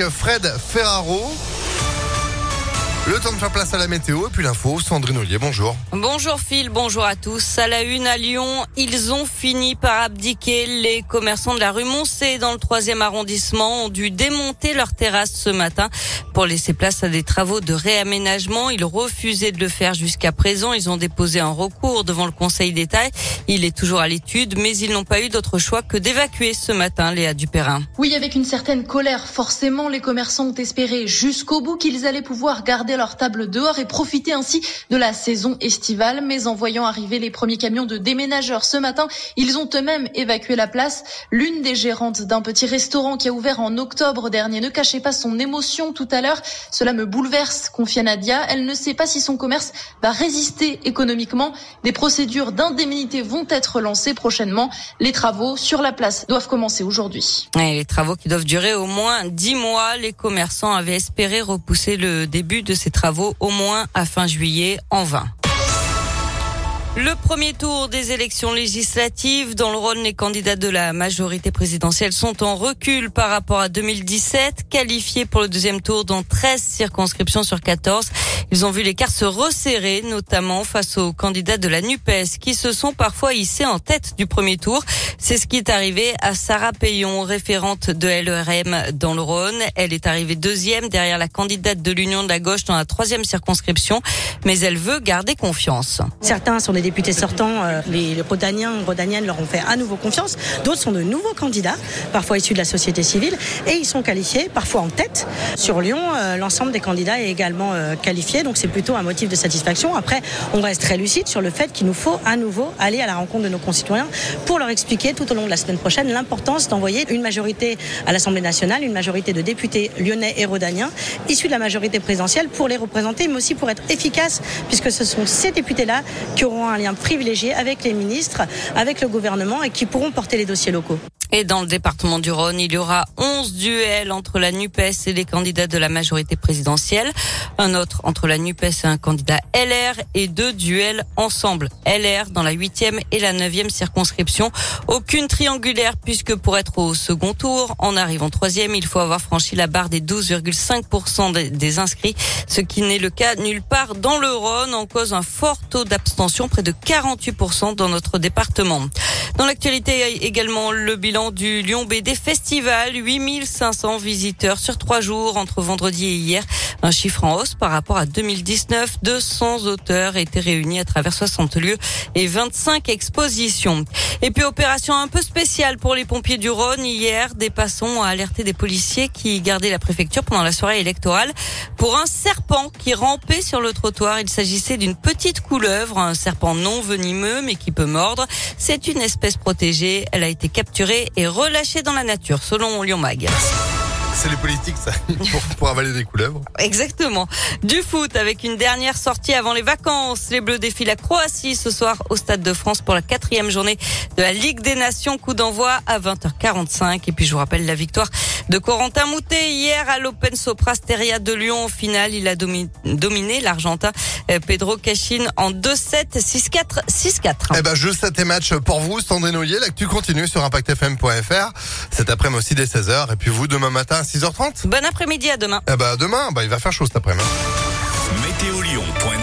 avec Fred Ferraro. Le temps de faire place à la météo et puis l'info, Sandrine Ollier, bonjour. Bonjour Phil, bonjour à tous. À la une à Lyon, ils ont fini par abdiquer. Les commerçants de la rue Moncé dans le troisième arrondissement ont dû démonter leur terrasse ce matin pour laisser place à des travaux de réaménagement. Ils refusaient de le faire jusqu'à présent. Ils ont déposé un recours devant le Conseil d'État. Il est toujours à l'étude, mais ils n'ont pas eu d'autre choix que d'évacuer ce matin Léa Dupérin. Oui, avec une certaine colère, forcément, les commerçants ont espéré jusqu'au bout qu'ils allaient pouvoir garder leur table dehors et profiter ainsi de la saison estivale. Mais en voyant arriver les premiers camions de déménageurs ce matin, ils ont eux-mêmes évacué la place. L'une des gérantes d'un petit restaurant qui a ouvert en octobre dernier ne cachait pas son émotion tout à l'heure. Cela me bouleverse, confia Nadia. Elle ne sait pas si son commerce va résister économiquement. Des procédures d'indemnité vont être lancées prochainement. Les travaux sur la place doivent commencer aujourd'hui. Les travaux qui doivent durer au moins dix mois. Les commerçants avaient espéré repousser le début de ces travaux au moins à fin juillet en vain. Le premier tour des élections législatives dans le Rhône, les candidats de la majorité présidentielle sont en recul par rapport à 2017, qualifiés pour le deuxième tour dans 13 circonscriptions sur 14. Ils ont vu l'écart se resserrer, notamment face aux candidats de la NUPES, qui se sont parfois hissés en tête du premier tour. C'est ce qui est arrivé à Sarah Payon, référente de LRM dans le Rhône. Elle est arrivée deuxième derrière la candidate de l'Union de la gauche dans la troisième circonscription, mais elle veut garder confiance. Certains sont des députés sortants, euh, les Rodaniens, Rodaniennes leur ont fait à nouveau confiance. D'autres sont de nouveaux candidats, parfois issus de la société civile, et ils sont qualifiés, parfois en tête. Sur Lyon, euh, l'ensemble des candidats est également euh, qualifié, donc c'est plutôt un motif de satisfaction. Après, on reste très lucide sur le fait qu'il nous faut à nouveau aller à la rencontre de nos concitoyens pour leur expliquer tout au long de la semaine prochaine l'importance d'envoyer une majorité à l'Assemblée nationale, une majorité de députés lyonnais et rhodaniens, issus de la majorité présidentielle, pour les représenter, mais aussi pour être efficaces, puisque ce sont ces députés-là qui auront un lien privilégié avec les ministres, avec le gouvernement et qui pourront porter les dossiers locaux. Et dans le département du Rhône, il y aura 11 duels entre la NUPES et les candidats de la majorité présidentielle. Un autre entre la NUPES et un candidat LR et deux duels ensemble. LR dans la huitième et la neuvième circonscription. Aucune triangulaire puisque pour être au second tour, en arrivant troisième, il faut avoir franchi la barre des 12,5% des inscrits, ce qui n'est le cas nulle part dans le Rhône en cause un fort taux d'abstention, près de 48% dans notre département. Dans l'actualité également le bilan du Lyon BD Festival, 8500 visiteurs sur trois jours entre vendredi et hier, un chiffre en hausse par rapport à 2019. 200 auteurs étaient réunis à travers 60 lieux et 25 expositions. Et puis opération un peu spéciale pour les pompiers du Rhône. Hier, des passants ont alerté des policiers qui gardaient la préfecture pendant la soirée électorale pour un serpent qui rampait sur le trottoir. Il s'agissait d'une petite couleuvre, un serpent non venimeux mais qui peut mordre. C'est une espèce protégée. Elle a été capturée et relâchée dans la nature, selon Lyon Mag. C'est les politiques, ça, pour, avaler des couleuvres. Exactement. Du foot avec une dernière sortie avant les vacances. Les Bleus défient la Croatie ce soir au Stade de France pour la quatrième journée de la Ligue des Nations. Coup d'envoi à 20h45. Et puis je vous rappelle la victoire de Corentin Moutet hier à l'Open Soprasteria de Lyon. Au final, il a dominé l'Argentin euh, Pedro Cachin en 2-7, 6-4, 6-4. Eh ben, je sais tes matchs pour vous, Sandrine Ollier. L'actu continue sur ImpactFM.fr. Cet après-midi aussi dès 16h. Et puis vous, demain matin à 6h30. Bon après-midi, à demain. Eh ben, demain, bah, il va faire chaud cet après-midi.